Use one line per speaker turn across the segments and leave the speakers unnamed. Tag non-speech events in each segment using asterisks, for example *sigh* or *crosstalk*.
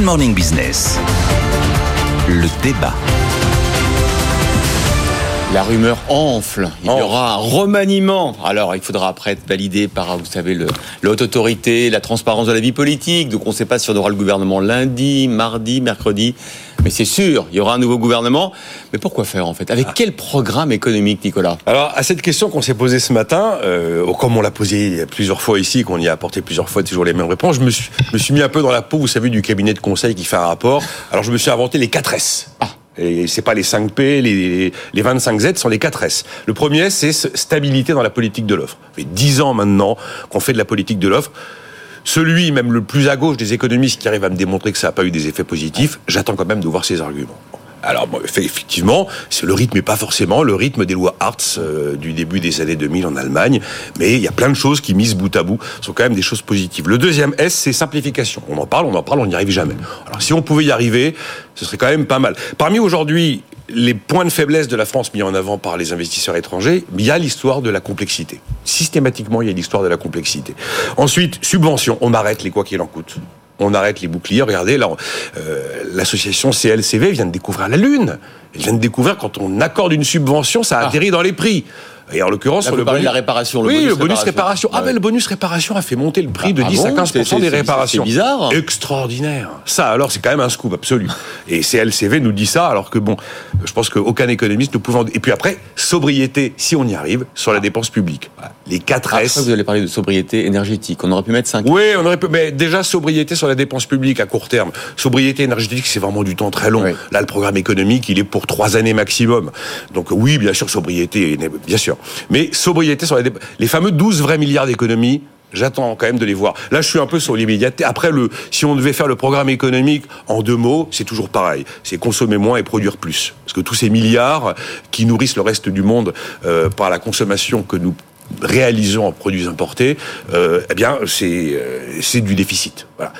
Good Morning Business. Le débat.
La rumeur enfle. Il y aura un remaniement. Alors, il faudra après être validé par, vous savez, le, la haute autorité, la transparence de la vie politique. Donc, on ne sait pas si on aura le gouvernement lundi, mardi, mercredi. Mais c'est sûr, il y aura un nouveau gouvernement. Mais pourquoi faire, en fait? Avec quel programme économique, Nicolas?
Alors, à cette question qu'on s'est posée ce matin, euh, comme on l'a posée plusieurs fois ici, qu'on y a apporté plusieurs fois toujours les mêmes réponses, je me suis, me suis mis un peu dans la peau, vous savez, du cabinet de conseil qui fait un rapport. Alors, je me suis inventé les 4 S.
Ah.
Et c'est pas les 5 P, les, les 25 Z, ce sont les 4 S. Le premier c'est stabilité dans la politique de l'offre. Ça fait 10 ans maintenant qu'on fait de la politique de l'offre. Celui, même le plus à gauche des économistes qui arrive à me démontrer que ça n'a pas eu des effets positifs, j'attends quand même de voir ses arguments. Alors, effectivement, le rythme n'est pas forcément le rythme des lois Hartz euh, du début des années 2000 en Allemagne, mais il y a plein de choses qui, mises bout à bout, sont quand même des choses positives. Le deuxième S, c'est simplification. On en parle, on en parle, on n'y arrive jamais. Alors, si on pouvait y arriver, ce serait quand même pas mal. Parmi aujourd'hui les points de faiblesse de la France mis en avant par les investisseurs étrangers, il y a l'histoire de la complexité. Systématiquement, il y a l'histoire de la complexité. Ensuite, subvention, on arrête les quoi qu'il en coûte. On arrête les boucliers. Regardez, là, euh, l'association CLCV vient de découvrir la Lune. Elle vient de découvrir quand on accorde une subvention, ça atterrit dans les prix. Et en l'occurrence, sur le bonus,
la réparation, le
oui,
bonus
le bonus
réparation.
réparation. Ah ben le bonus réparation a fait monter le prix de
Ah
10 à
bon
15
C'est- c'est-
des
c'est-
réparations.
c'est bizarre.
Extraordinaire. Ça alors, c'est quand même un scoop absolu. Et CLCV nous dit ça, alors que bon, je pense qu'aucun économiste ne pouvant. Et puis après, sobriété, si on y arrive, sur la dépense publique. Les 4
Après,
S.
vous allez parler de sobriété énergétique. On aurait pu mettre 5
Oui, on aurait pu, mais déjà sobriété sur la dépense publique à court terme. Sobriété énergétique, c'est vraiment du temps très long.
Oui.
Là, le programme économique, il est pour trois années maximum. Donc oui, bien sûr, sobriété, bien sûr. Mais sobriété sur les fameux 12 vrais milliards d'économies. J'attends quand même de les voir. Là, je suis un peu sur l'immédiateté. Après, si on devait faire le programme économique en deux mots, c'est toujours pareil. C'est consommer moins et produire plus. Parce que tous ces milliards qui nourrissent le reste du monde euh, par la consommation que nous réalisons en produits importés, euh, eh bien, c'est euh, c'est du déficit. Voilà.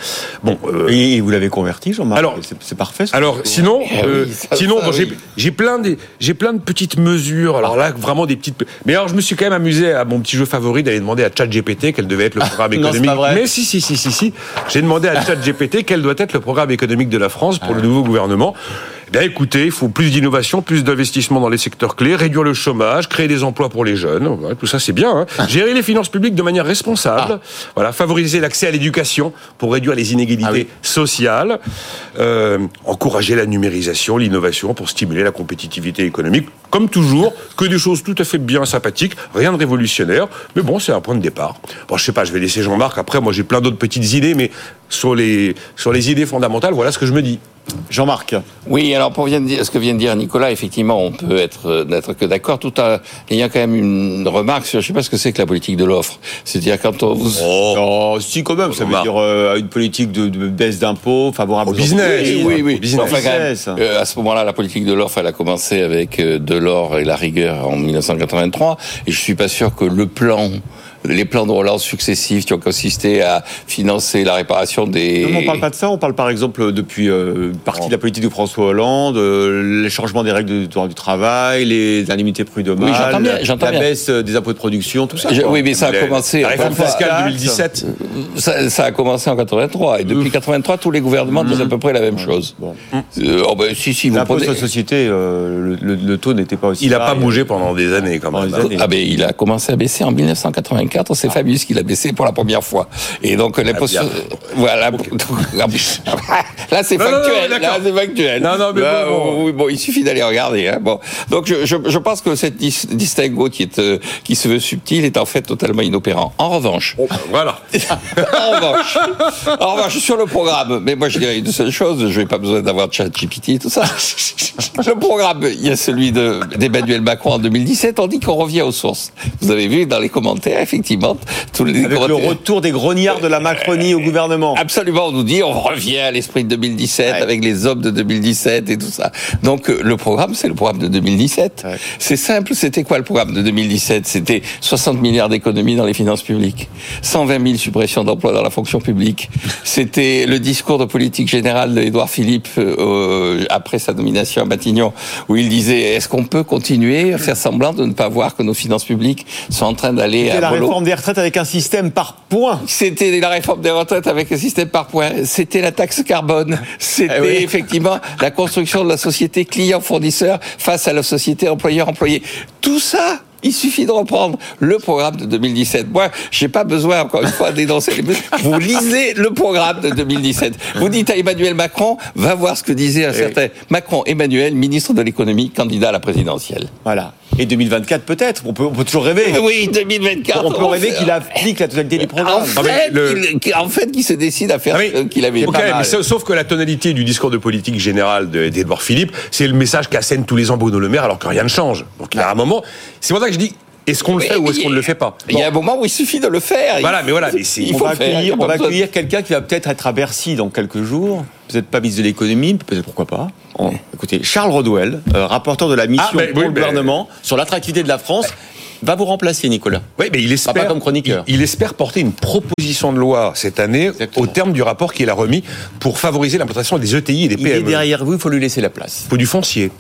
Bon. euh,
Et vous l'avez converti, Jean-Marc
Alors-
c'est parfait. ce
alors
que-
sinon,
Eh
euh,
oui, ça-
sinon bon, j'ai
oui.
j'ai plein de j'ai plein de petites mesures. Alors là, vraiment des petites. Mais alors, je me suis quand même amusé à mon petit jeu favori d'aller demander à ChatGPT quel devait être le programme *laughs*
non,
économique.
pas vrai.
Mais si si si si si. J'ai demandé à *laughs* ChatGPT quel doit être le programme économique de la France pour le nouveau gouvernement. Eh bien, écoutez, il faut plus d'innovation, plus d'investissement dans les secteurs clés, réduire le chômage, créer des emplois pour les jeunes. Tout ça, c'est bien. Hein. Gérer les finances publiques de manière responsable. Voilà, favoriser l'accès à l'éducation pour réduire les inégalités
Ah oui.
sociales. Euh, encourager la numérisation, l'innovation pour stimuler la compétitivité économique. Comme toujours, que des choses tout à fait bien sympathiques, rien de révolutionnaire. Mais bon, c'est un point de départ. Bon, je sais pas, je vais laisser Jean-Marc. Après, moi, j'ai plein d'autres petites idées, mais sur les, sur les idées fondamentales, voilà ce que je me dis.
Jean-Marc.
Oui, alors pour ce que vient de dire Nicolas, effectivement, on peut être euh, n'être que d'accord. Tout en ayant quand même une remarque sur, je sais pas ce que c'est que la politique de l'offre. C'est-à-dire quand on vous
Oh, si quand même, ça veut dire euh, une politique de, de baisse d'impôts favorable
Au business.
oui, oui, oui.
business.
Enfin, quand même,
Business.
euh, à ce moment-là, la politique de l'offre, elle a commencé avec euh, Delors et la rigueur en 1983. Et je suis pas sûr que le plan, les plans de relance successifs qui ont consisté à financer la réparation des.
Non, mais on parle pas de ça, on parle par exemple depuis euh, partie de la politique de François Hollande, euh, les changements des règles du droit du travail, les indemnités prud'homales,
Oui, j'entends bien, j'entends
la
bien.
baisse euh, des impôts de production, tout ça.
Je- oui, mais ça a
La-
commencé.
La réforme fiscale
taxe.
2017.
Ça, ça a commencé en 83 et depuis 83 tous les gouvernements disent à peu près la même chose.
Bon.
Euh, oh ben si si vous
L'impôt
prenez
sur la société, euh, le, le- le taux n'était pas aussi
Il n'a pas bougé pendant des années, quand même.
des années.
ah ben il a commencé à baisser en 1984, c'est Fabius qui l'a baissé pour la première fois. Et donc
bien.
sur- voilà. *laughs* *laughs* Là c'est
Non, non,
factuel. Là, c'est factuel.
Non, non, mais
Là,
bon, bon.
il suffit d'aller regarder. Hein. Bon, donc je, je, je pense que cette dis- distinguo qui est euh, qui se veut subtil est en fait totalement inopérant. En revanche,
Bon, voilà. *laughs*
en revanche, en revanche, sur le programme, mais moi je dirais une seule chose, je n'ai pas besoin d'avoir ChatGPT et tout ça. Le programme, il y a celui de- d'Emmanuel Macron en 2017, on dit qu'on revient aux sources. Vous avez vu dans les commentaires, effectivement, les
Avec le retour des grognards de la Macronie au gouvernement.
Absolument, on nous dit on revient à l'esprit de 2017
Ouais.
avec les hommes de 2017 et tout ça. Donc euh, le programme, c'est le programme de 2017.
Ouais.
C'est simple, c'était quoi le programme de 2017 C'était 60 milliards d'économies dans les finances publiques, 120 000 suppressions d'emplois dans la fonction publique. C'était le discours de politique générale d'Édouard Philippe euh, euh, après sa nomination à Matignon, où il disait est-ce qu'on peut continuer à faire semblant de ne pas voir que nos finances publiques sont en train d'aller à
la réforme des retraites avec un système par points.
c'était la réforme des retraites avec un système par points. C'était la taxe carbone. C'était
Eh oui. *laughs*
effectivement la construction de la société client-fournisseur face à la société employeur-employé. Tout ça. Il suffit de reprendre le programme de 2017. Moi, j'ai pas besoin, encore une fois, d'énoncer les mesures. Vous lisez le programme de 2017. Vous dites à Emmanuel Macron, va voir ce que disait un certain Macron Emmanuel, ministre de l'économie, candidat à la présidentielle.
Voilà. Et 2024 peut-être. On peut, on peut toujours rêver.
Oui, 2024.
On peut rêver
fait-
qu'il applique la totalité du
En
programme.
Mais
fait,
le-
qu'il- en fait, qu'il se décide à faire
Ah,
ce qu'il avait
c'est
dit.
pas
Ok,
mal.
mais sa- sauf que la tonalité du discours de politique générale de- d'Edouard Philippe, c'est le message qu'assène tous les ans Bruno Le Maire alors que rien ne change. Donc il y a un moment, c'est pour ça que je dis, est-ce qu'on le fait
Oui,
ou est-ce qu'on ne le fait pas
Il y a un moment où il suffit de le faire.
Voilà,
Il-
mais voilà, mais c'est-
il
on
faut
va
faire. Il y
accueillir, on va accueillir quelqu'un qui va peut-être être à Bercy dans quelques jours. Peut-être pas ministre de l'économie, peut-être pourquoi pas. En- écoutez, Charles Rodwell, euh, rapporteur de la mission
Ah, ben,
pour
oui,
le
ben-
gouvernement sur l'attractivité de la France, va vous remplacer, Nicolas.
Oui, mais il espère,
pas comme chroniqueur.
Il, il espère porter une proposition de loi cette année
Exactement.
au terme du rapport qu'il a remis pour favoriser l'implantation des ETI et des
Il est
PME.
derrière vous, il faut lui laisser la place.
Il faut du foncier.